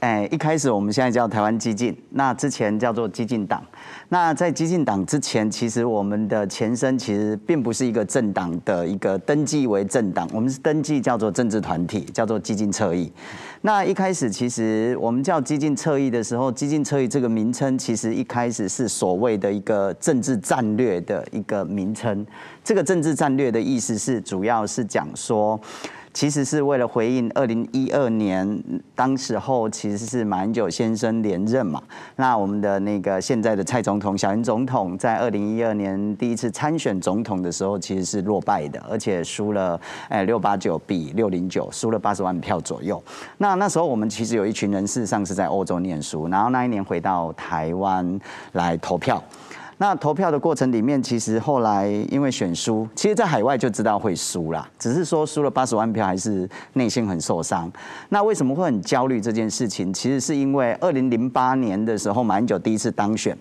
哎，一开始我们现在叫台湾激进，那之前叫做激进党。那在激进党之前，其实我们的前身其实并不是一个政党的一个登记为政党，我们是登记叫做政治团体，叫做激进侧翼。那一开始其实我们叫激进侧翼的时候，激进侧翼这个名称其实一开始是所谓的一个政治战略的一个名称。这个政治战略的意思是，主要是讲说。其实是为了回应二零一二年，当时候其实是马英九先生连任嘛。那我们的那个现在的蔡总统、小英总统，在二零一二年第一次参选总统的时候，其实是落败的，而且输了哎六八九比六零九，输了八十万票左右。那那时候我们其实有一群人事实上是在欧洲念书，然后那一年回到台湾来投票。那投票的过程里面，其实后来因为选输，其实在海外就知道会输啦，只是说输了八十万票，还是内心很受伤。那为什么会很焦虑这件事情？其实是因为二零零八年的时候，马英九第一次当选。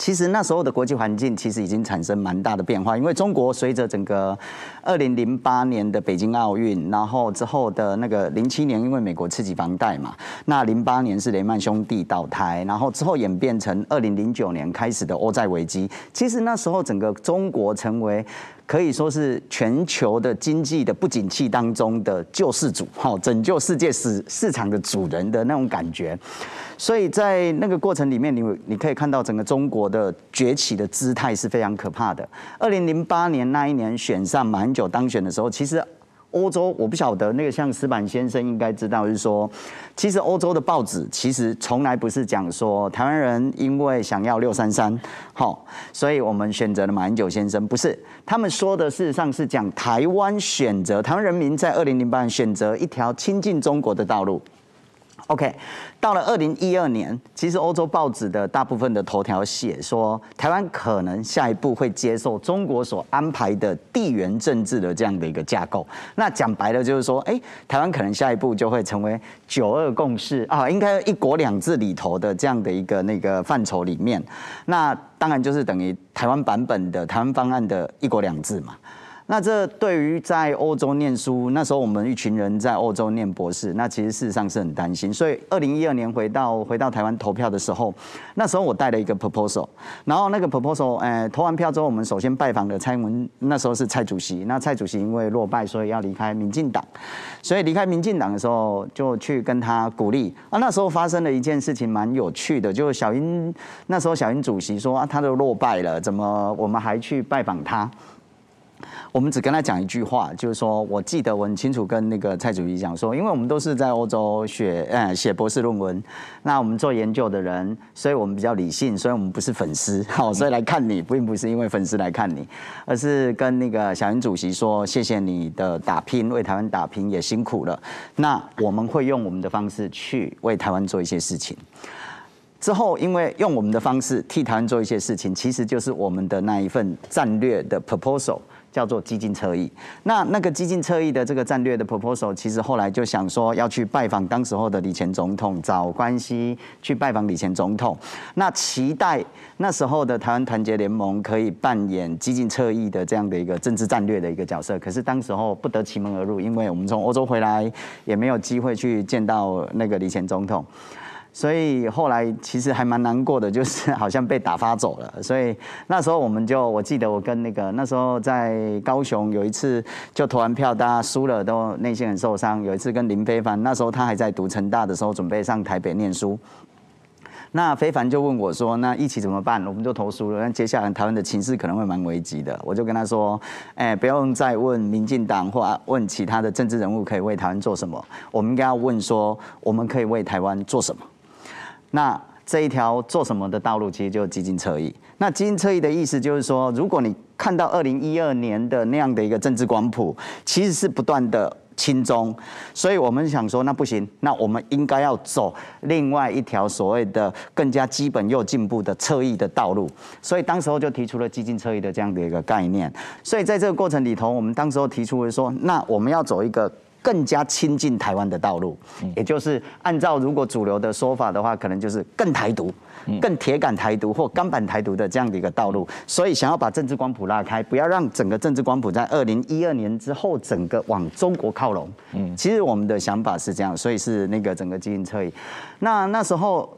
其实那时候的国际环境其实已经产生蛮大的变化，因为中国随着整个二零零八年的北京奥运，然后之后的那个零七年，因为美国刺激房贷嘛，那零八年是雷曼兄弟倒台，然后之后演变成二零零九年开始的欧债危机。其实那时候整个中国成为可以说是全球的经济的不景气当中的救世主，好拯救世界市市场的主人的那种感觉。所以在那个过程里面，你你可以看到整个中国的崛起的姿态是非常可怕的。二零零八年那一年选上马英九当选的时候，其实欧洲我不晓得那个像矢板先生应该知道，就是说，其实欧洲的报纸其实从来不是讲说台湾人因为想要六三三，好，所以我们选择了马英九先生，不是，他们说的事实上是讲台湾选择台湾人民在二零零八年选择一条亲近中国的道路。OK，到了二零一二年，其实欧洲报纸的大部分的头条写说，台湾可能下一步会接受中国所安排的地缘政治的这样的一个架构。那讲白了就是说，哎，台湾可能下一步就会成为九二共识啊，应该一国两制里头的这样的一个那个范畴里面。那当然就是等于台湾版本的台湾方案的一国两制嘛。那这对于在欧洲念书，那时候我们一群人在欧洲念博士，那其实事实上是很担心。所以二零一二年回到回到台湾投票的时候，那时候我带了一个 proposal，然后那个 proposal，呃，投完票之后，我们首先拜访了蔡英文，那时候是蔡主席。那蔡主席因为落败，所以要离开民进党，所以离开民进党的时候，就去跟他鼓励。啊，那时候发生了一件事情，蛮有趣的，就是小英那时候小英主席说啊，他都落败了，怎么我们还去拜访他？我们只跟他讲一句话，就是说，我记得我很清楚跟那个蔡主席讲说，因为我们都是在欧洲学，呃，写博士论文，那我们做研究的人，所以我们比较理性，所以我们不是粉丝，好，所以来看你，并不是因为粉丝来看你，而是跟那个小云主席说，谢谢你的打拼，为台湾打拼也辛苦了，那我们会用我们的方式去为台湾做一些事情。之后，因为用我们的方式替台湾做一些事情，其实就是我们的那一份战略的 proposal。叫做激进侧翼，那那个激进侧翼的这个战略的 proposal，其实后来就想说要去拜访当时候的李前总统，找关系去拜访李前总统，那期待那时候的台湾团结联盟可以扮演激进侧翼的这样的一个政治战略的一个角色，可是当时候不得其门而入，因为我们从欧洲回来也没有机会去见到那个李前总统。所以后来其实还蛮难过的，就是好像被打发走了。所以那时候我们就，我记得我跟那个那时候在高雄有一次就投完票，大家输了都内心很受伤。有一次跟林非凡，那时候他还在读成大的时候，准备上台北念书。那非凡就问我说：“那一起怎么办？”我们就投输了。那接下来台湾的情势可能会蛮危急的。我就跟他说：“哎，不用再问民进党或问其他的政治人物可以为台湾做什么，我们应该要问说我们可以为台湾做什么。”那这一条做什么的道路，其实就是基进侧翼。那基进侧翼的意思就是说，如果你看到二零一二年的那样的一个政治光谱，其实是不断的亲中，所以我们想说，那不行，那我们应该要走另外一条所谓的更加基本又进步的侧翼的道路。所以当时候就提出了基进侧翼的这样的一个概念。所以在这个过程里头，我们当时候提出了说，那我们要走一个。更加亲近台湾的道路，也就是按照如果主流的说法的话，可能就是更台独、更铁杆台独或钢板台独的这样的一个道路。所以想要把政治光谱拉开，不要让整个政治光谱在二零一二年之后整个往中国靠拢。嗯，其实我们的想法是这样，所以是那个整个基因测验。那那时候。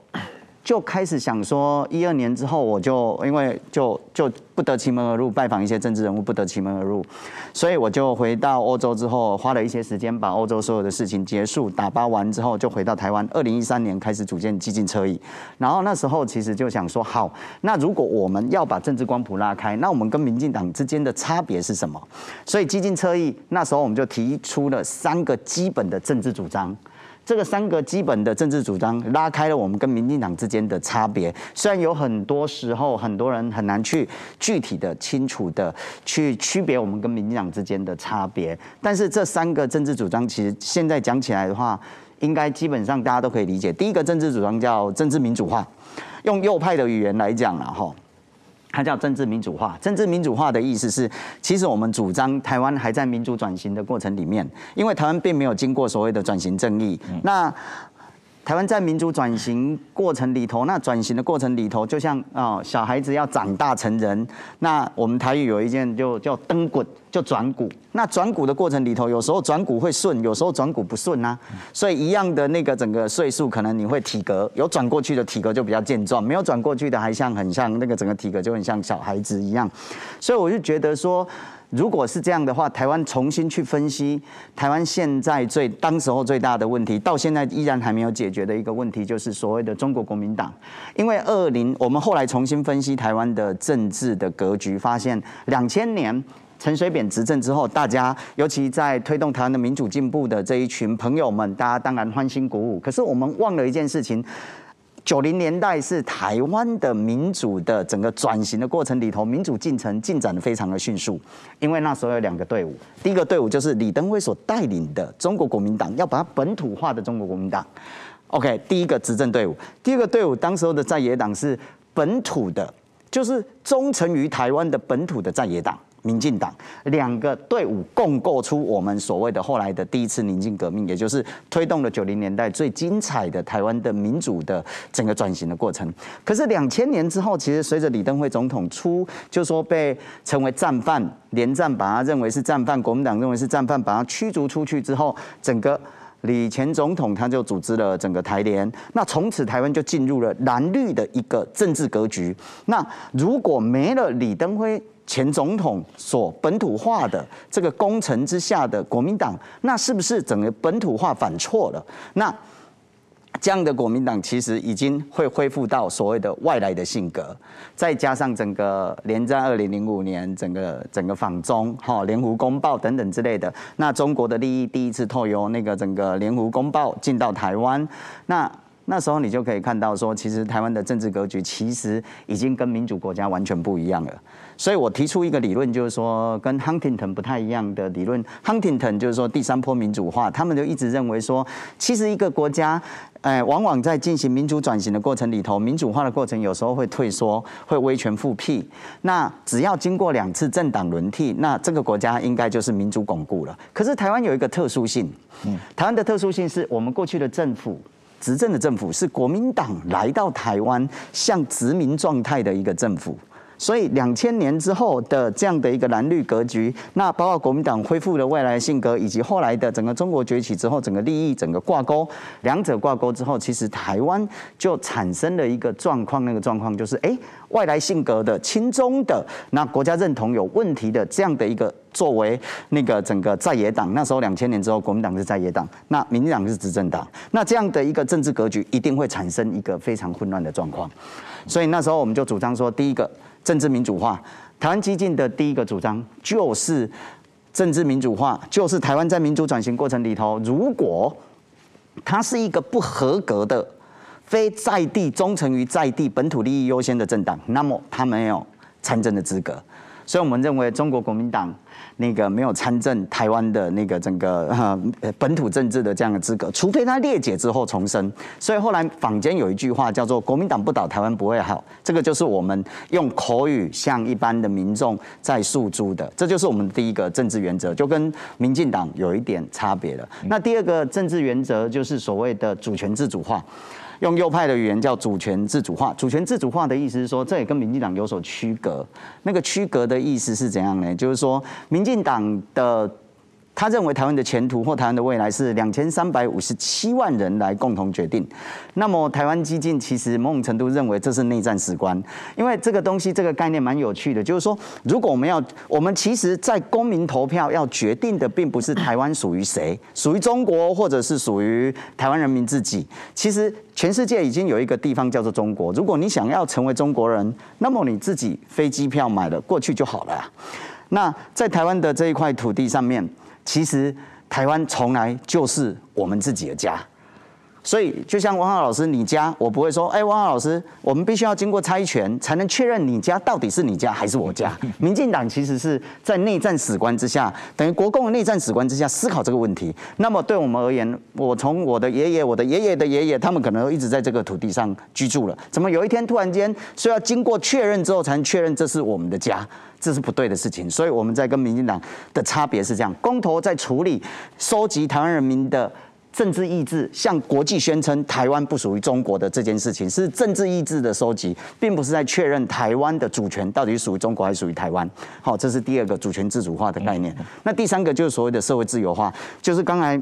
就开始想说，一二年之后，我就因为就就不得其门而入，拜访一些政治人物，不得其门而入，所以我就回到欧洲之后，花了一些时间把欧洲所有的事情结束打包完之后，就回到台湾。二零一三年开始组建激进侧翼，然后那时候其实就想说，好，那如果我们要把政治光谱拉开，那我们跟民进党之间的差别是什么？所以激进车翼那时候我们就提出了三个基本的政治主张。这个三个基本的政治主张拉开了我们跟民进党之间的差别。虽然有很多时候很多人很难去具体的、清楚的去区别我们跟民进党之间的差别，但是这三个政治主张其实现在讲起来的话，应该基本上大家都可以理解。第一个政治主张叫政治民主化，用右派的语言来讲了哈。它叫政治民主化。政治民主化的意思是，其实我们主张台湾还在民主转型的过程里面，因为台湾并没有经过所谓的转型正义。那台湾在民主转型过程里头，那转型的过程里头，就像啊小孩子要长大成人，那我们台语有一件就叫登滚，就转骨。那转骨的过程里头，有时候转骨会顺，有时候转骨不顺啊。所以一样的那个整个岁数，可能你会体格有转过去的体格就比较健壮，没有转过去的还像很像那个整个体格就很像小孩子一样。所以我就觉得说。如果是这样的话，台湾重新去分析台湾现在最当时候最大的问题，到现在依然还没有解决的一个问题，就是所谓的中国国民党。因为二零，我们后来重新分析台湾的政治的格局，发现两千年陈水扁执政之后，大家尤其在推动台湾的民主进步的这一群朋友们，大家当然欢欣鼓舞。可是我们忘了一件事情。九零年代是台湾的民主的整个转型的过程里头，民主进程进展的非常的迅速，因为那时候有两个队伍，第一个队伍就是李登辉所带领的中国国民党，要把它本土化的中国国民党，OK，第一个执政队伍，第二个队伍当时候的在野党是本土的，就是忠诚于台湾的本土的在野党。民进党两个队伍共构出我们所谓的后来的第一次宁静革命，也就是推动了九零年代最精彩的台湾的民主的整个转型的过程。可是两千年之后，其实随着李登辉总统出，就说被称为战犯，连战把他认为是战犯，国民党认为是战犯，把他驱逐出去之后，整个李前总统他就组织了整个台联，那从此台湾就进入了蓝绿的一个政治格局。那如果没了李登辉，前总统所本土化的这个工程之下的国民党，那是不是整个本土化反错了？那这样的国民党其实已经会恢复到所谓的外来的性格，再加上整个连战二零零五年整个整个访中哈联湖公报等等之类的，那中国的利益第一次透由那个整个联湖公报进到台湾，那那时候你就可以看到说，其实台湾的政治格局其实已经跟民主国家完全不一样了。所以我提出一个理论，就是说跟 Huntington 不太一样的理论。Huntington 就是说第三波民主化，他们就一直认为说，其实一个国家，哎，往往在进行民主转型的过程里头，民主化的过程有时候会退缩，会威权复辟。那只要经过两次政党轮替，那这个国家应该就是民主巩固了。可是台湾有一个特殊性，嗯，台湾的特殊性是我们过去的政府执政的政府是国民党来到台湾向殖民状态的一个政府。所以两千年之后的这样的一个蓝绿格局，那包括国民党恢复了外来性格，以及后来的整个中国崛起之后，整个利益整个挂钩，两者挂钩之后，其实台湾就产生了一个状况，那个状况就是，哎，外来性格的亲中的，那国家认同有问题的这样的一个作为那个整个在野党，那时候两千年之后，国民党是在野党，那民进党是执政党，那这样的一个政治格局一定会产生一个非常混乱的状况，所以那时候我们就主张说，第一个。政治民主化，台湾激进的第一个主张就是政治民主化，就是台湾在民主转型过程里头，如果它是一个不合格的、非在地忠诚于在地本土利益优先的政党，那么它没有参政的资格。所以我们认为中国国民党那个没有参政台湾的那个整个本土政治的这样的资格，除非他裂解之后重生。所以后来坊间有一句话叫做“国民党不倒，台湾不会好”，这个就是我们用口语向一般的民众在诉诸的，这就是我们第一个政治原则，就跟民进党有一点差别了。那第二个政治原则就是所谓的主权自主化。用右派的语言叫主权自主化，主权自主化的意思是说，这也跟民进党有所区隔。那个区隔的意思是怎样呢？就是说，民进党的。他认为台湾的前途或台湾的未来是两千三百五十七万人来共同决定。那么台湾基进其实某种程度认为这是内战史观，因为这个东西这个概念蛮有趣的，就是说如果我们要，我们其实在公民投票要决定的并不是台湾属于谁，属于中国或者是属于台湾人民自己。其实全世界已经有一个地方叫做中国。如果你想要成为中国人，那么你自己飞机票买了过去就好了呀。那在台湾的这一块土地上面。其实台湾从来就是我们自己的家，所以就像汪浩老师，你家我不会说，哎，汪浩老师，我们必须要经过猜拳才能确认你家到底是你家还是我家。民进党其实是在内战史观之下，等于国共内战史观之下思考这个问题。那么对我们而言，我从我的爷爷、我的爷爷的爷爷，他们可能一直在这个土地上居住了，怎么有一天突然间需要经过确认之后才能确认这是我们的家？这是不对的事情，所以我们在跟民进党的差别是这样：公投在处理收集台湾人民的政治意志，向国际宣称台湾不属于中国的这件事情，是政治意志的收集，并不是在确认台湾的主权到底属于中国还是属于台湾。好，这是第二个主权自主化的概念。那第三个就是所谓的社会自由化，就是刚才。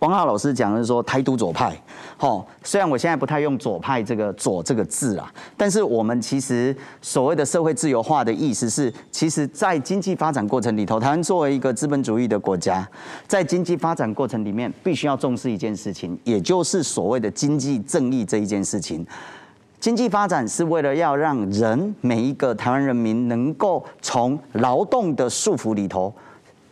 汪浩老师讲的是说台独左派，好，虽然我现在不太用左派这个左这个字啊，但是我们其实所谓的社会自由化的意思是，其实在经济发展过程里头，台湾作为一个资本主义的国家，在经济发展过程里面，必须要重视一件事情，也就是所谓的经济正义这一件事情。经济发展是为了要让人每一个台湾人民能够从劳动的束缚里头。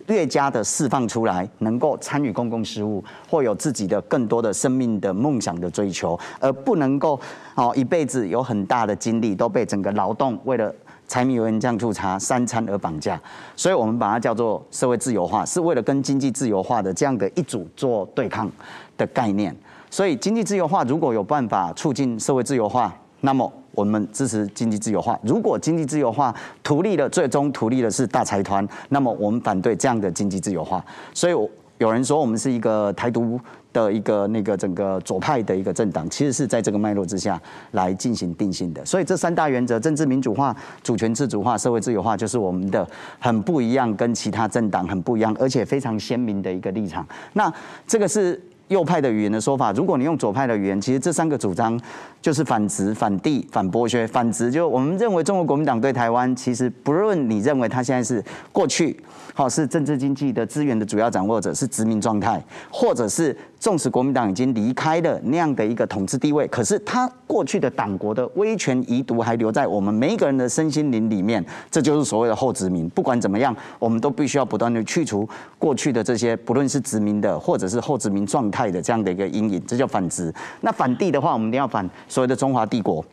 越加的释放出来，能够参与公共事务，或有自己的更多的生命的梦想的追求，而不能够哦一辈子有很大的精力都被整个劳动为了柴米油盐酱醋茶三餐而绑架，所以我们把它叫做社会自由化，是为了跟经济自由化的这样的一组做对抗的概念。所以经济自由化如果有办法促进社会自由化，那么。我们支持经济自由化。如果经济自由化图利的最终图利的是大财团，那么我们反对这样的经济自由化。所以有人说我们是一个台独的一个那个整个左派的一个政党，其实是在这个脉络之下来进行定性的。所以这三大原则：政治民主化、主权自主化、社会自由化，就是我们的很不一样，跟其他政党很不一样，而且非常鲜明的一个立场。那这个是。右派的语言的说法，如果你用左派的语言，其实这三个主张就是反殖、反帝、反剥削。反殖就我们认为中国国民党对台湾，其实不论你认为他现在是过去，好是政治经济的资源的主要掌握者，是殖民状态，或者是。纵使国民党已经离开了那样的一个统治地位，可是他过去的党国的威权遗毒还留在我们每一个人的身心灵里面，这就是所谓的后殖民。不管怎么样，我们都必须要不断的去除过去的这些，不论是殖民的或者是后殖民状态的这样的一个阴影，这叫反殖。那反帝的话，我们一定要反所谓的中华帝国。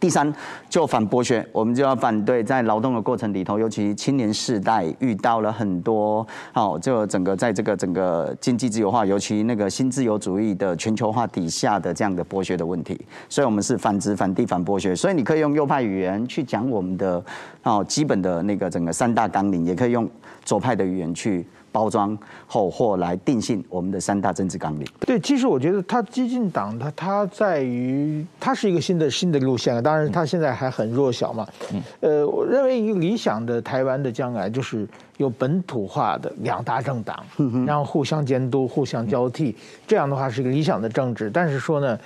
第三，就反剥削，我们就要反对在劳动的过程里头，尤其青年世代遇到了很多，好，就整个在这个整个经济自由化，尤其那个新自由主义的全球化底下的这样的剥削的问题，所以我们是反殖、反帝、反剥削。所以你可以用右派语言去讲我们的，哦，基本的那个整个三大纲领，也可以用左派的语言去。包装后或来定性我们的三大政治纲领。对，其实我觉得他激进党，他他在于它是一个新的新的路线。当然，它现在还很弱小嘛。嗯。呃，我认为一个理想的台湾的将来就是有本土化的两大政党，然后互相监督、互相交替，这样的话是一个理想的政治。但是说呢，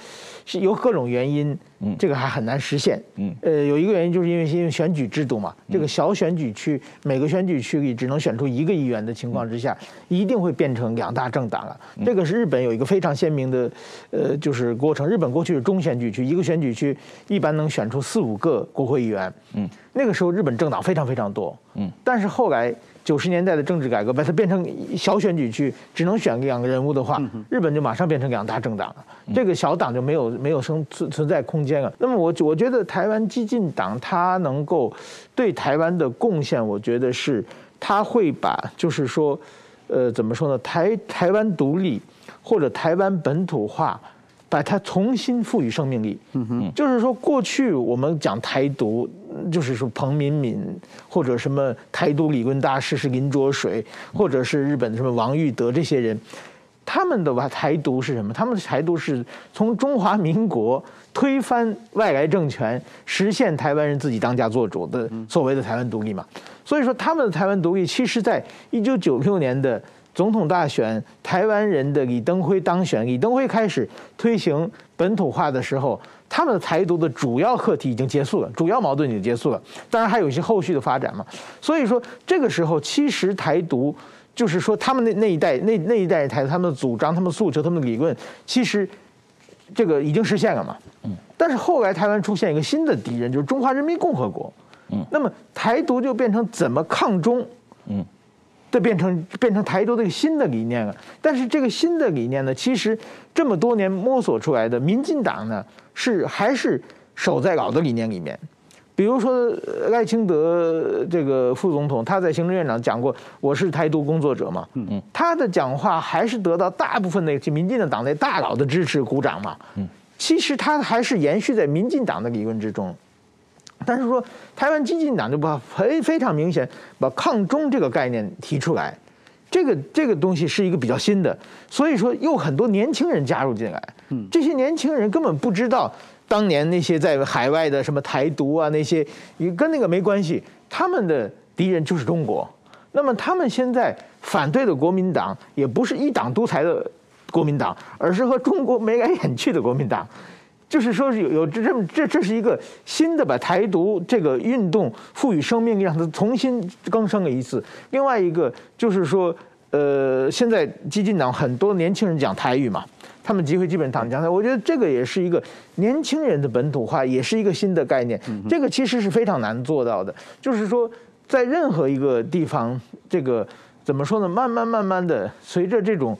是有各种原因。嗯，这个还很难实现。嗯，呃，有一个原因就是因为因为选举制度嘛，这个小选举区每个选举区里只能选出一个议员的情况之下，一定会变成两大政党了。这个是日本有一个非常鲜明的，呃，就是过程。日本过去是中选举区，一个选举区一般能选出四五个国会议员。嗯，那个时候日本政党非常非常多。嗯，但是后来。九十年代的政治改革把它变成小选举区，只能选两个人物的话，日本就马上变成两大政党了。这个小党就没有没有生存存在空间了。那么我我觉得台湾激进党它能够对台湾的贡献，我觉得是它会把就是说，呃，怎么说呢？台台湾独立或者台湾本土化，把它重新赋予生命力。嗯哼，就是说过去我们讲台独，就是说彭敏敏或者什么台独理论大师是林卓水，或者是日本的什么王玉德这些人。他们的吧台独是什么？他们的台独是从中华民国推翻外来政权，实现台湾人自己当家作主的所谓的台湾独立嘛。所以说，他们的台湾独立，其实在一九九六年的总统大选，台湾人的李登辉当选，李登辉开始推行本土化的时候，他们的台独的主要课题已经结束了，主要矛盾已经结束了。当然还有一些后续的发展嘛。所以说，这个时候其实台独。就是说，他们那那一代那那一代台独，他们的主张、他们的诉求、他们的理论，其实这个已经实现了嘛。嗯。但是后来台湾出现一个新的敌人，就是中华人民共和国。嗯。那么台独就变成怎么抗中？嗯。这变成变成台独的一个新的理念了。但是这个新的理念呢，其实这么多年摸索出来的，民进党呢是还是守在老的理念里面。比如说赖清德这个副总统，他在行政院长讲过，我是台独工作者嘛，嗯。嗯，他的讲话还是得到大部分的民进的党内大佬的支持鼓掌嘛，嗯，其实他还是延续在民进党的理论之中，但是说台湾激进党就把非非常明显把抗中这个概念提出来，这个这个东西是一个比较新的，所以说又很多年轻人加入进来，嗯，这些年轻人根本不知道。当年那些在海外的什么台独啊，那些也跟那个没关系，他们的敌人就是中国。那么他们现在反对的国民党也不是一党独裁的国民党，而是和中国眉来眼去的国民党。就是说是有有这这这这是一个新的把台独这个运动赋予生命力，让它重新更生了一次。另外一个就是说，呃，现在激进党很多年轻人讲台语嘛。他们集会基本上讲的，我觉得这个也是一个年轻人的本土化，也是一个新的概念。这个其实是非常难做到的，就是说，在任何一个地方，这个怎么说呢？慢慢慢慢的，随着这种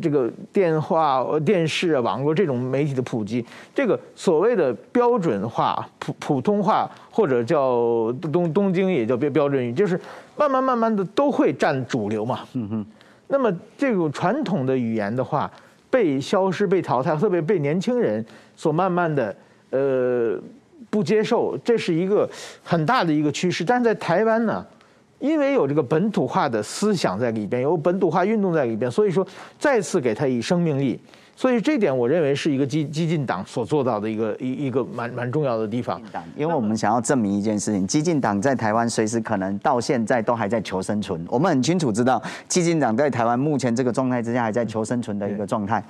这个电话、电视啊、网络这种媒体的普及，这个所谓的标准化、普普通话，或者叫东东京也叫标标准语，就是慢慢慢慢的都会占主流嘛。嗯哼。那么这种传统的语言的话，被消失、被淘汰，特别被年轻人所慢慢的呃不接受，这是一个很大的一个趋势。但是在台湾呢，因为有这个本土化的思想在里边，有本土化运动在里边，所以说再次给它以生命力。所以这点我认为是一个激激进党所做到的一个一一个蛮蛮重要的地方。因为我们想要证明一件事情，激进党在台湾随时可能到现在都还在求生存。我们很清楚知道，激进党在台湾目前这个状态之下还在求生存的一个状态。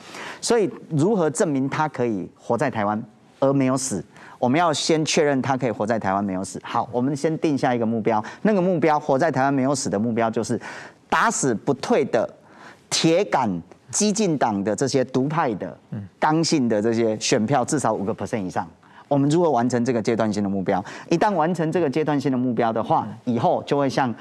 所以如何证明他可以活在台湾而没有死？我们要先确认他可以活在台湾没有死。好，我们先定下一个目标，那个目标活在台湾没有死的目标就是打死不退的铁杆。激进党的这些独派的、刚性的这些选票至少五个 percent 以上。我们如何完成这个阶段性的目标？一旦完成这个阶段性的目标的话，以后就会像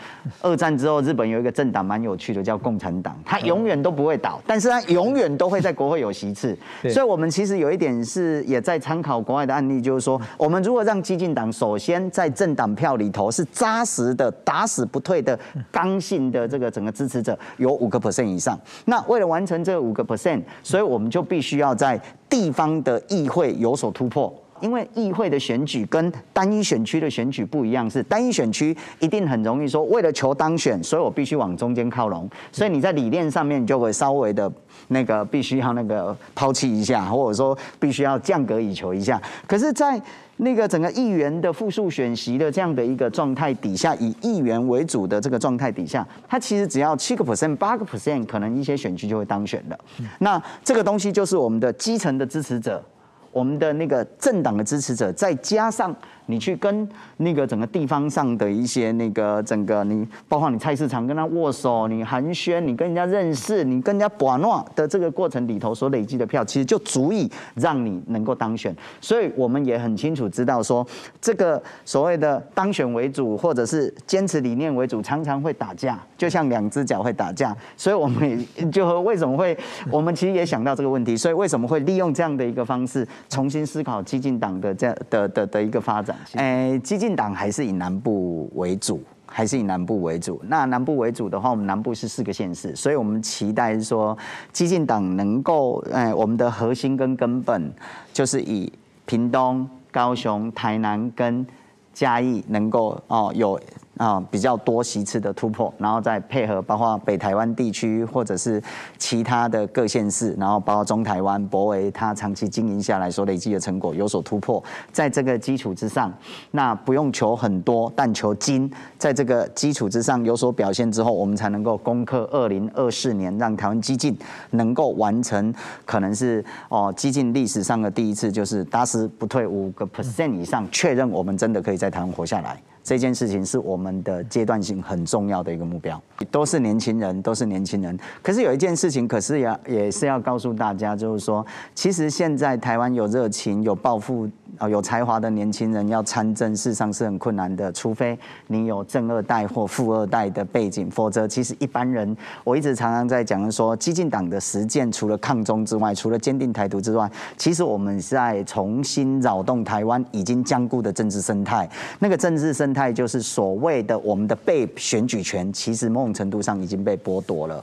二战之后日本有一个政党蛮有趣的，叫共产党，它永远都不会倒，但是它永远都会在国会有席次。所以，我们其实有一点是也在参考国外的案例，就是说，我们如果让激进党首先在政党票里头是扎实的、打死不退的、刚性的这个整个支持者有五个 percent 以上，那为了完成这五个 percent，所以我们就必须要在地方的议会有所突破。因为议会的选举跟单一选区的选举不一样，是单一选区一定很容易说，为了求当选，所以我必须往中间靠拢，所以你在理念上面就会稍微的那个必须要那个抛弃一下，或者说必须要降格以求一下。可是，在那个整个议员的复数选席的这样的一个状态底下，以议员为主的这个状态底下，它其实只要七个 percent、八个 percent，可能一些选区就会当选了。那这个东西就是我们的基层的支持者。我们的那个政党的支持者，再加上。你去跟那个整个地方上的一些那个整个你，包括你菜市场跟他握手，你寒暄，你跟人家认识，你跟人家把诺的这个过程里头所累积的票，其实就足以让你能够当选。所以我们也很清楚知道说，这个所谓的当选为主，或者是坚持理念为主，常常会打架，就像两只脚会打架。所以我们也就为什么会，我们其实也想到这个问题，所以为什么会利用这样的一个方式，重新思考激进党的这样的的的一个发展。诶，激进党还是以南部为主。还是以南部为主。那南部为主的话，我们南部是四个县市，所以我们期待是说，激进党能够，诶，我们的核心跟根本就是以屏东、高雄、台南跟嘉义能够哦有。啊，比较多席次的突破，然后再配合包括北台湾地区或者是其他的各县市，然后包括中台湾、博为，他长期经营下来所累积的成果有所突破，在这个基础之上，那不用求很多，但求精，在这个基础之上有所表现之后，我们才能够攻克二零二四年，让台湾激进能够完成，可能是哦激进历史上的第一次，就是打死不退五个 percent 以上，确认我们真的可以在台湾活下来。这件事情是我们的阶段性很重要的一个目标，都是年轻人，都是年轻人。可是有一件事情，可是也也是要告诉大家，就是说，其实现在台湾有热情、有抱负、啊有才华的年轻人要参政，事实上是很困难的，除非你有正二代或富二代的背景，否则其实一般人，我一直常常在讲说，激进党的实践除了抗中之外，除了坚定台独之外，其实我们在重新扰动台湾已经僵固的政治生态，那个政治生。态就是所谓的我们的被选举权，其实某种程度上已经被剥夺了。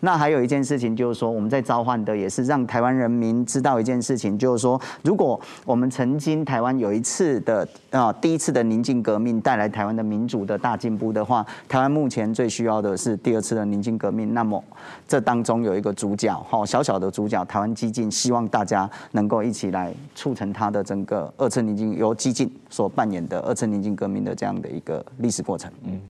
那还有一件事情就是说，我们在召唤的也是让台湾人民知道一件事情，就是说，如果我们曾经台湾有一次的啊第一次的宁静革命带来台湾的民主的大进步的话，台湾目前最需要的是第二次的宁静革命。那么这当中有一个主角，哈小小的主角，台湾激进，希望大家能够一起来促成它的整个二次宁静，由激进所扮演的二次宁静革命的。这样的一个历史过程，嗯。